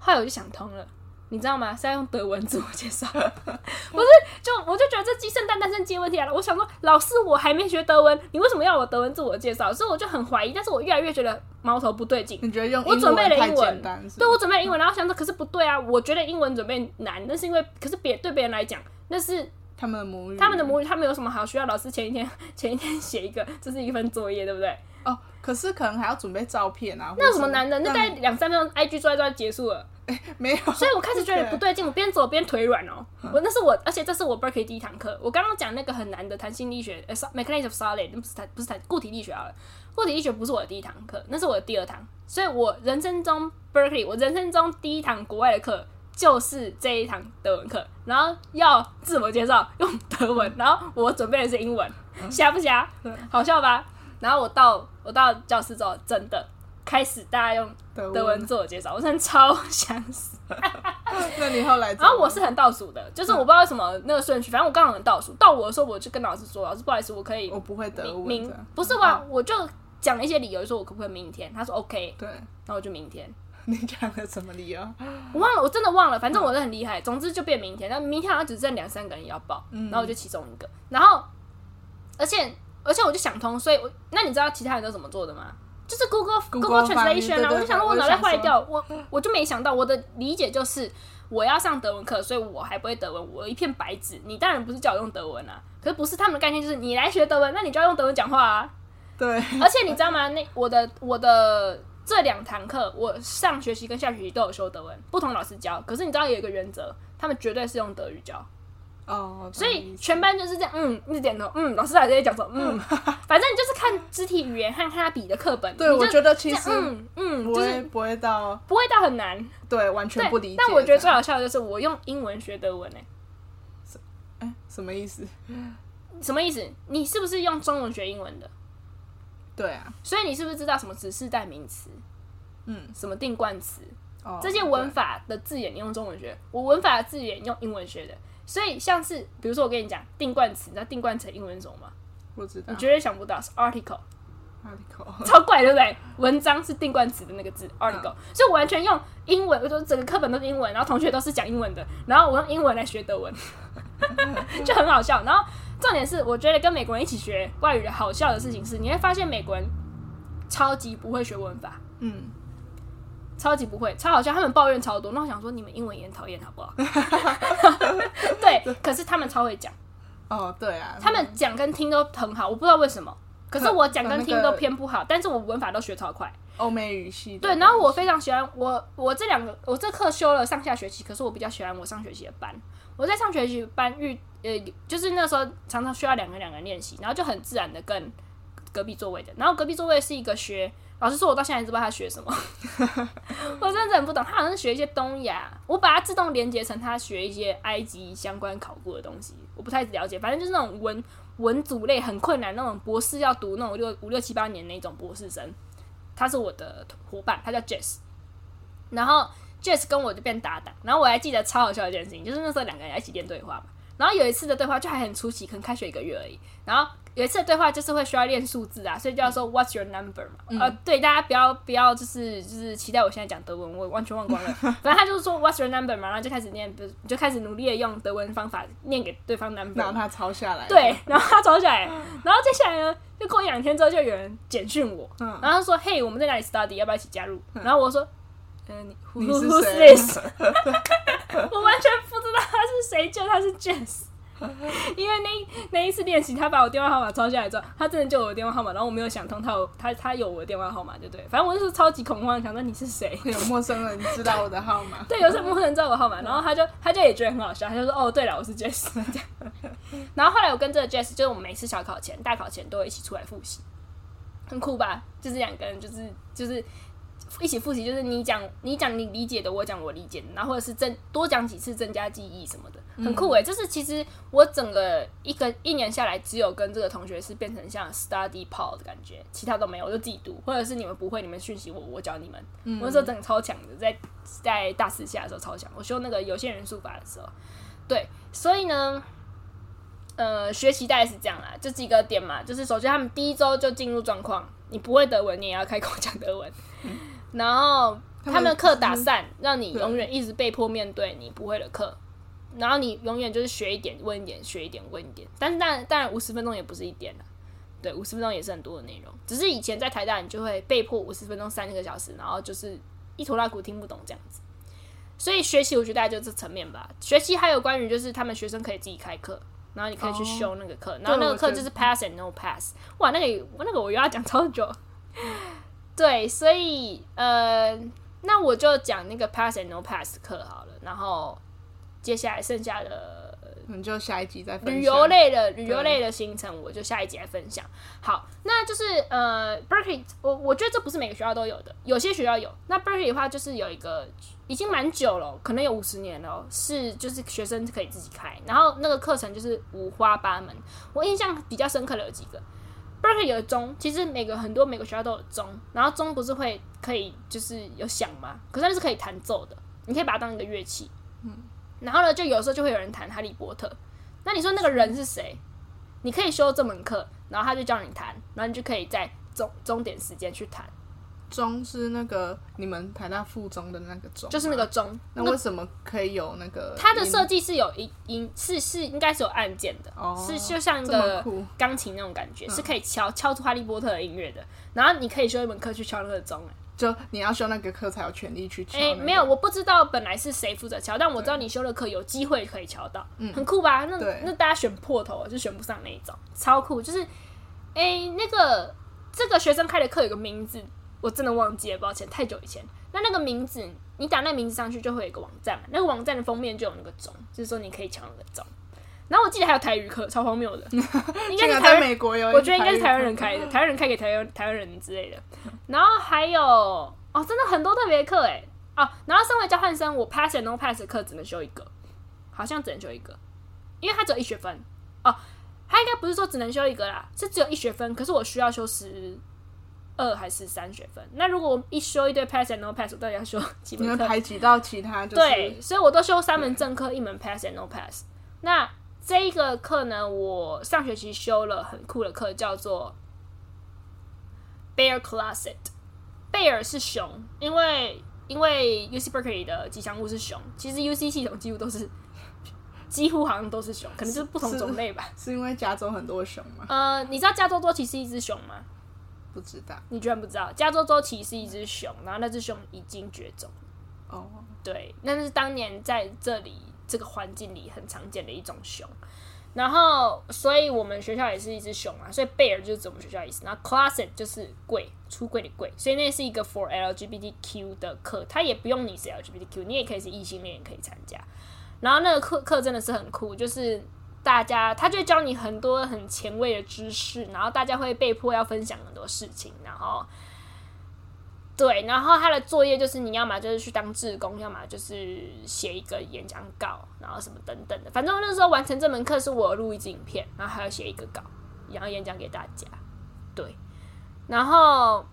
后来我就想通了。你知道吗？是要用德文自我介绍，不是？就我就觉得这鸡生蛋，蛋生鸡问题来了。我想说，老师，我还没学德文，你为什么要我德文自我介绍？所以我就很怀疑，但是我越来越觉得矛头不对劲。你觉得用我准备了英文，对，我准备了英文，嗯、然后想说，可是不对啊，我觉得英文准备难，那是因为，可是别对别人来讲，那是他们的母语，他们的母语，他们有什么好需要老师前一天前一天写一个，这是一份作业，对不对？哦，可是可能还要准备照片啊。那有什么难的？那大概两三分钟，IG 抓一抓结束了。欸、没有。所以我开始觉得不对劲，我边走边腿软哦。我那是我，而且这是我 Berkeley 第一堂课。我刚刚讲那个很难的弹性力学，呃，Mechanics of Solid，不是弹，不是弹固体力学好了。固体力学不是我的第一堂课，那是我的第二堂。所以我人生中 Berkeley，我人生中第一堂国外的课就是这一堂德文课。然后要自我介绍用德文，然后我准备的是英文，瞎不瞎？好笑吧？然后我到我到教室之后，真的开始大家用德文自我介绍，我真的超想死。那你后来？然后我是很倒数的，就是我不知道为什么那个顺序，反正我刚好很倒数。到我的时候，我就跟老师说：“老师，不好意思，我可以。”我不会德文。明不是吧？我就讲了一些理由，说我可不可以明天？他说 OK。对，然后我就明天。你讲了什么理由？我忘了，我真的忘了。反正我是很厉害，总之就变明天。那明天好像只剩两三个人要报，然后我就其中一个。然后，而且。而且我就想通，所以我那你知道其他人都怎么做的吗？就是 Google Google Translation 啊，我就想说我脑袋坏掉，我我就没想到，我的理解就是我要上德文课，所以我还不会德文，我一片白纸。你当然不是叫我用德文啊，可是不是他们的概念就是你来学德文，那你就要用德文讲话啊。对。而且你知道吗？那我的我的这两堂课，我上学期跟下学期都有修德文，不同老师教。可是你知道有一个原则，他们绝对是用德语教。哦，oh, 所以全班就是这样，嗯，一直点头，嗯，老师还在讲说，嗯，反正你就是看肢体语言和他比的课本。对，我觉得其实，嗯嗯，就是不会到，不会到很难，对，完全不理解。但我觉得最好笑的就是我用英文学德文呢，哎，什么意思？什么意思？你是不是用中文学英文的？对啊，所以你是不是知道什么指示代名词？嗯，什么定冠词？哦，这些文法的字眼你用中文学，我文法的字眼用英文学的。所以像是，比如说我跟你讲定冠词，你知道定冠词英文是什么吗？不知道。你绝对想不到是 article。article。超怪，对不对？文章是定冠词的那个字 article，所以我完全用英文，我就整个课本都是英文，然后同学都是讲英文的，然后我用英文来学德文，就很好笑。然后重点是，我觉得跟美国人一起学外语的好笑的事情是，你会发现美国人超级不会学文法。嗯。超级不会，超好笑，他们抱怨超多。那我想说，你们英文也很讨厌，好不好？对，可是他们超会讲。哦，对啊，他们讲跟听都很好，我不知道为什么。可是我讲跟听都偏不好，但是我文法都学超快。欧美语系。对，然后我非常喜欢我，我这两个，我这课修了上下学期，可是我比较喜欢我上学期的班。我在上学期班遇，呃，就是那时候常常需要两个两个人练习，然后就很自然的跟隔壁座位的，然后隔壁座位是一个学。老实说，我到现在也不知道他学什么，我真的很不懂。他好像是学一些东亚，我把它自动连接成他学一些埃及相关考古的东西，我不太了解。反正就是那种文文组类很困难那种博士要读那种六五六七八年那种博士生，他是我的伙伴，他叫 Jess。然后 Jess 跟我就变搭档，然后我还记得超好笑的一件事情，就是那时候两个人一起练对话嘛。然后有一次的对话就还很初期，可能开学一个月而已，然后。有一次的对话就是会需要练数字啊，所以就要说 What's your number 嘛？嗯、呃，对，大家不要不要就是就是期待我现在讲德文，我完全忘光了。反正他就是说 What's your number 嘛，然后就开始念，就就开始努力的用德文方法念给对方 number，然后他抄下来。对，然后他抄下来，然后接下来呢，就过一两天之后就有人简讯我，嗯、然后他说嘿，我们在哪里 study，要不要一起加入？然后我说，嗯、呃，你 Who, 你是谁？Who's this? 我完全不知道他是谁，就他是 Jess。因为那那一次练习，他把我电话号码抄下来之后，他真的就有我的电话号码，然后我没有想通他有他他有我的电话号码，对不对？反正我就是超级恐慌，想说你是谁？有陌生人知道我的号码？对，有什么陌生人知道我的号码？然后他就他就也觉得很好笑，他就说哦，对了，我是 Jess 这样。然后后来我跟这个 Jess，就是我们每次小考前、大考前都会一起出来复习，很酷吧？就是两个人，就是就是。一起复习，就是你讲你讲你理解的，我讲我理解的，然后或者是增多讲几次，增加记忆什么的，很酷诶。就是其实我整个一个一年下来，只有跟这个同学是变成像 study pal 的感觉，其他都没有，我就自己读，或者是你们不会，你们讯息我，我教你们。我那时候真的超强的，在在大四下的时候超强，我修那个有限人数法的时候，对，所以呢，呃，学习大概是这样啦，就几个点嘛，就是首先他们第一周就进入状况，你不会德文，你也要开口讲德文。然后他们的课打散，让你永远一直被迫面对你不会的课，然后你永远就是学一点问一点，学一点问一点。但是当然当然五十分钟也不是一点了，对，五十分钟也是很多的内容。只是以前在台大，你就会被迫五十分钟三个小时，然后就是一拖拉骨听不懂这样子。所以学习我觉得大概就这层面吧。学习还有关于就是他们学生可以自己开课，然后你可以去修那个课，然后那个课就是 pass and no pass。哇，那个那个我又要讲超久。对，所以呃，那我就讲那个 pass and no pass 课好了，然后接下来剩下的。你就下一集再分享。旅游类的旅游类的行程，我就下一集来分享。好，那就是呃，Berkeley，我我觉得这不是每个学校都有的，有些学校有。那 Berkeley 的话，就是有一个已经蛮久了，可能有五十年了，是就是学生可以自己开，然后那个课程就是五花八门。我印象比较深刻的有几个，Berkeley 有钟，其实每个很多每个学校都有钟，然后钟不是会可以就是有响吗？可是它是可以弹奏的，你可以把它当一个乐器。嗯。然后呢，就有时候就会有人弹《哈利波特》，那你说那个人是谁？你可以修这门课，然后他就教你弹，然后你就可以在钟钟点时间去弹。钟是那个你们台大附中的那个钟，就是那个钟。那为什么可以有那个？它的设计是有一音是是应该是有按键的，哦、是就像一个钢琴那种感觉，是可以敲敲出《哈利波特》的音乐的。然后你可以修一门课去敲那个钟。就你要修那个课才有权利去敲，那个。哎、欸，没有，我不知道本来是谁负责敲，但我知道你修的课有机会可以敲到，嗯，很酷吧？那那大家选破头就选不上那一种，超酷。就是，哎、欸，那个这个学生开的课有个名字，我真的忘记了，抱歉，太久以前。那那个名字，你打那个名字上去就会有一个网站，那个网站的封面就有那个钟，就是说你可以抢那个钟。然后我记得还有台语课，超荒谬的，应该是台，美国有，我觉得应该是台湾人开的，台湾人开给台湾台湾人之类的。然后还有哦，真的很多特别课哎哦，然后身为交换生，我 pass and no pass 的课只能修一个，好像只能修一个，因为它只有一学分哦。它应该不是说只能修一个啦，是只有一学分，可是我需要修十二还是三学分？那如果我一修一堆 pass and no pass，我到底要修 几门课？你会排挤到其他、就是？对，所以我都修三门正课，一门 pass and no pass。那这一个课呢，我上学期修了很酷的课，叫做 Bear Closet。Bear 是熊，因为因为 UC Berkeley 的吉祥物是熊，其实 UC 系统几乎都是，几乎好像都是熊，可能就是不同种类吧。是，是因为加州很多熊吗？呃，你知道加州多奇是一只熊吗？不知道。你居然不知道？加州州旗是一只熊，然后那只熊已经绝种。哦，对，那是当年在这里。这个环境里很常见的一种熊，然后，所以我们学校也是一只熊啊，所以 bear 就是指我们学校的意思。然后 closet 就是柜，出柜的柜，所以那是一个 for LGBTQ 的课，它也不用你是 LGBTQ，你也可以是异性恋也可以参加。然后那个课课真的是很酷，就是大家他就教你很多很前卫的知识，然后大家会被迫要分享很多事情，然后。对，然后他的作业就是你要么就是去当志工，要么就是写一个演讲稿，然后什么等等的。反正那时候完成这门课是我录一支影片，然后还要写一个稿，然后演讲给大家。对，然后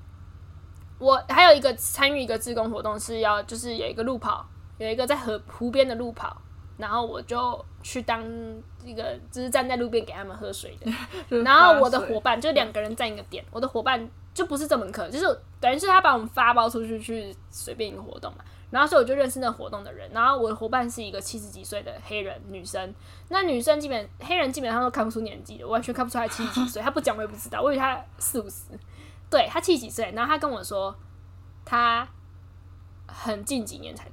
我还有一个参与一个志工活动是要就是有一个路跑，有一个在河湖 边的路跑，然后我就去当一个就是站在路边给他们喝水的。然后我的伙伴就两个人站一个点，我的伙伴。就不是这门课，就是等于是他把我们发包出去去随便一个活动嘛，然后所以我就认识那个活动的人，然后我的伙伴是一个七十几岁的黑人女生，那女生基本黑人基本上都看不出年纪的，完全看不出来七十几岁，她不讲我也不知道，我以为她四五十，对，她七十几岁，然后她跟我说，她很近几年才，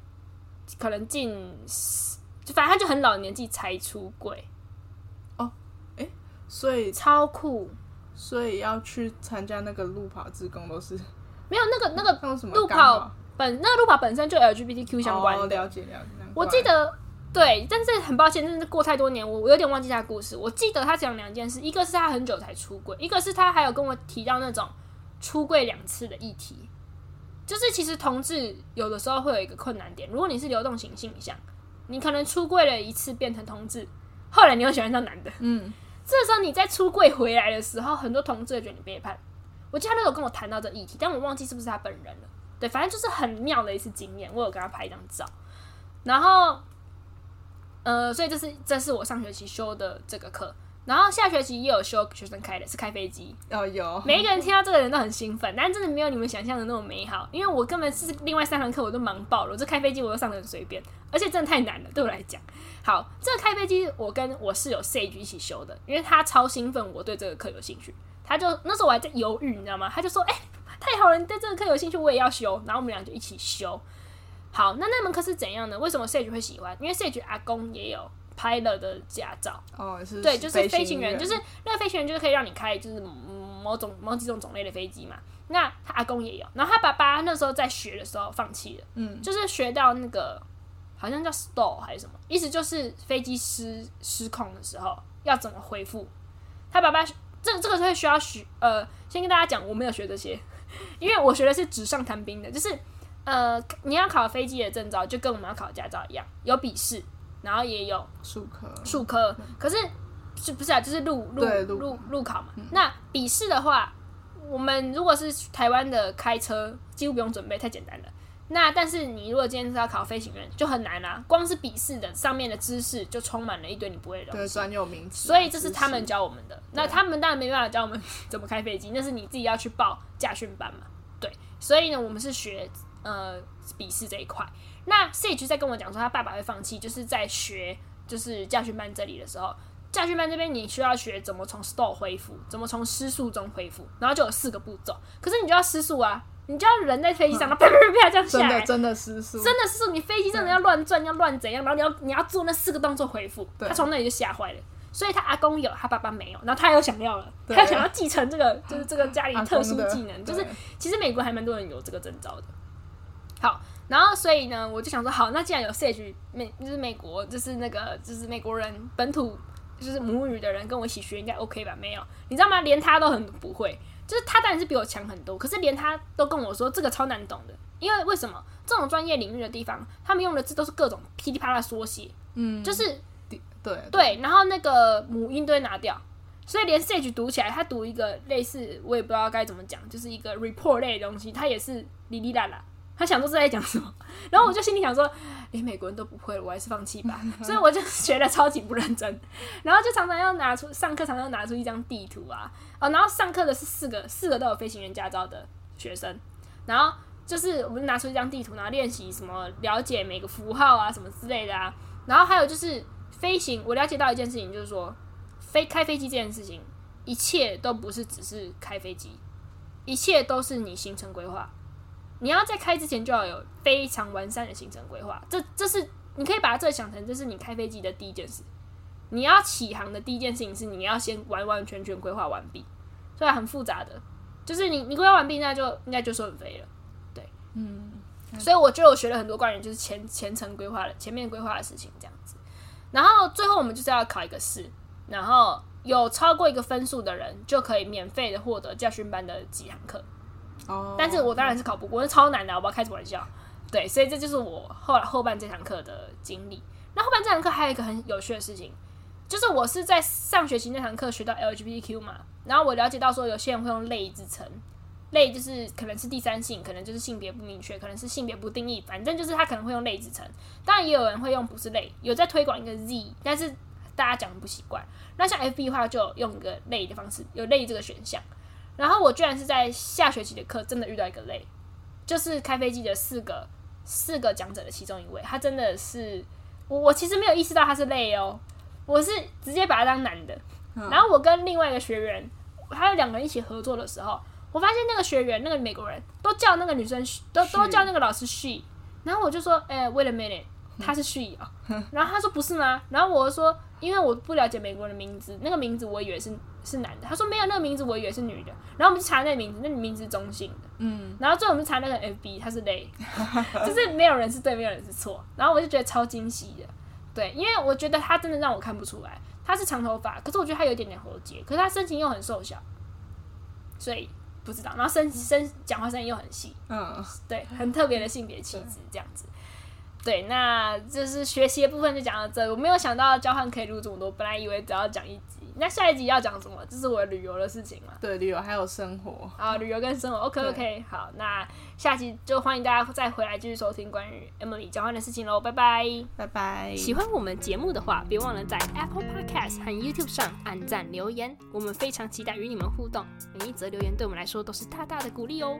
可能近，就反正他就很老的年纪才出柜，哦，诶，所以超酷。所以要去参加那个路跑自工都是 没有那个那个路跑本那个路跑本身就 LGBTQ 相关的。哦，了解了解。我记得对，但是很抱歉，真的过太多年，我我有点忘记他的故事。我记得他讲两件事，一个是他很久才出柜，一个是他还有跟我提到那种出柜两次的议题。就是其实同志有的时候会有一个困难点，如果你是流动型性向，你可能出柜了一次变成同志，后来你又喜欢上男的，嗯。这时候你再出柜回来的时候，很多同志觉得你背叛。我记得他那时候跟我谈到这议题，但我忘记是不是他本人了。对，反正就是很妙的一次经验，我有跟他拍一张照。然后，呃，所以这是这是我上学期修的这个课。然后下学期也有修学生开的，是开飞机。哦，有。每一个人听到这个人都很兴奋，但真的没有你们想象的那么美好。因为我根本是另外三堂课我都忙爆了，我这开飞机我都上得很随便，而且真的太难了，对我来讲。好，这个开飞机我跟我室友 Sage 一起修的，因为他超兴奋，我对这个课有兴趣。他就那时候我还在犹豫，你知道吗？他就说：“哎、欸，太好了，你对这个课有兴趣，我也要修。”然后我们俩就一起修。好，那那门课是怎样呢？为什么 Sage 会喜欢？因为 Sage 阿公也有 pilot 的驾照。哦，是对，就是飞行员，就是那个飞行员，就是可以让你开，就是某种某几种种类的飞机嘛。那他阿公也有，然后他爸爸那时候在学的时候放弃了，嗯，就是学到那个好像叫 stall 还是什么，意思就是飞机失失控的时候要怎么恢复。他爸爸这这个是会需要学，呃，先跟大家讲，我没有学这些，因为我学的是纸上谈兵的，就是呃，你要考飞机的证照，就跟我们要考驾照一样，有笔试，然后也有数科，数科，可是是不是啊？就是路路路路考嘛。嗯、那笔试的话。我们如果是台湾的开车，几乎不用准备，太简单了。那但是你如果今天是要考飞行员，就很难啦、啊。光是笔试的上面的知识就充满了一堆你不会的东西，专有名词。所以这是他们教我们的。那他们当然没办法教我们怎么开飞机，那是你自己要去报驾训班嘛。对，所以呢，我们是学呃笔试这一块。那 Sage 在跟我讲说，他爸爸会放弃，就是在学就是驾训班这里的时候。驾训班这边你需要学怎么从 stall 恢复，怎么从失速中恢复，然后就有四个步骤。可是你就要失速啊，你就要人在飞机上，啪啪啪这样下来，真的真的失速，真的失速。你飞机真的要乱转，要乱怎样，然后你要你要做那四个动作恢复。他从那里就吓坏了，所以他阿公有，他爸爸没有，然后他又想要了，他想要继承这个，就是这个家里特殊技能，就是其实美国还蛮多人有这个证照的。好，然后所以呢，我就想说，好，那既然有 Sage 美，就是美国，就是那个就是美国人本土。就是母语的人跟我一起学应该 OK 吧？没有，你知道吗？连他都很不会，就是他当然是比我强很多，可是连他都跟我说这个超难懂的，因为为什么？这种专业领域的地方，他们用的字都是各种噼里啪啦缩写，嗯，就是对对，对，然后那个母音都会拿掉，所以连 Sage 读起来，他读一个类似我也不知道该怎么讲，就是一个 report 类的东西，它也是哩哩啦啦。他想说是在讲什么，然后我就心里想说，连美国人都不会了，我还是放弃吧。所以我就学的超级不认真，然后就常常要拿出上课，常常要拿出一张地图啊，哦，然后上课的是四个四个都有飞行员驾照的学生，然后就是我们拿出一张地图，然后练习什么了解每个符号啊什么之类的啊，然后还有就是飞行，我了解到一件事情，就是说飞开飞机这件事情，一切都不是只是开飞机，一切都是你行程规划。你要在开之前就要有非常完善的行程规划，这这是你可以把这想成这是你开飞机的第一件事。你要起航的第一件事情是你要先完完全全规划完毕，虽然很复杂的，就是你你规划完毕，那就应该就顺飞了。对，嗯，所以我觉得我学了很多关于就是前前程规划的前面规划的事情这样子。然后最后我们就是要考一个试，然后有超过一个分数的人就可以免费的获得教训班的几堂课。哦，但是我当然是考不过，是超难的，我不要开什么玩笑。对，所以这就是我后来后半这堂课的经历。那后半这堂课还有一个很有趣的事情，就是我是在上学期那堂课学到 LGBTQ 嘛，然后我了解到说有些人会用类自称，类就是可能是第三性，可能就是性别不明确，可能是性别不定义，反正就是他可能会用类自称。当然也有人会用不是类，有在推广一个 Z，但是大家讲的不习惯。那像 FB 的话，就用一个类的方式，有类这个选项。然后我居然是在下学期的课真的遇到一个累，就是开飞机的四个四个讲者的其中一位，他真的是我我其实没有意识到他是累哦，我是直接把他当男的。然后我跟另外一个学员，还有两个人一起合作的时候，我发现那个学员那个美国人都叫那个女生都都叫那个老师 she，然后我就说，哎，wait a minute，他是 she 啊，然后他说不是吗？然后我说，因为我不了解美国人的名字，那个名字我以为是。是男的，他说没有那个名字，我以为是女的。然后我们就查那个名字，那个名字是中性的。嗯，然后最后我们查那个 FB，他是 they，就是没有人是对，没有人是错。然后我就觉得超惊喜的，对，因为我觉得他真的让我看不出来，他是长头发，可是我觉得他有一点点喉结，可是他身形又很瘦小，所以不知道。然后声声讲话声音又很细，嗯，对，很特别的性别气质 这样子。对，那就是学习的部分就讲到这。我没有想到交换可以录这么多，本来以为只要讲一集。那下一集要讲什么？这是我旅游的事情嘛？对，旅游还有生活啊，旅游跟生活。OK OK，好，那下期就欢迎大家再回来继续收听关于 Emily 交换的事情喽，拜拜，拜拜。喜欢我们节目的话，别忘了在 Apple Podcast 和 YouTube 上按赞留言，我们非常期待与你们互动。每一则留言对我们来说都是大大的鼓励哦。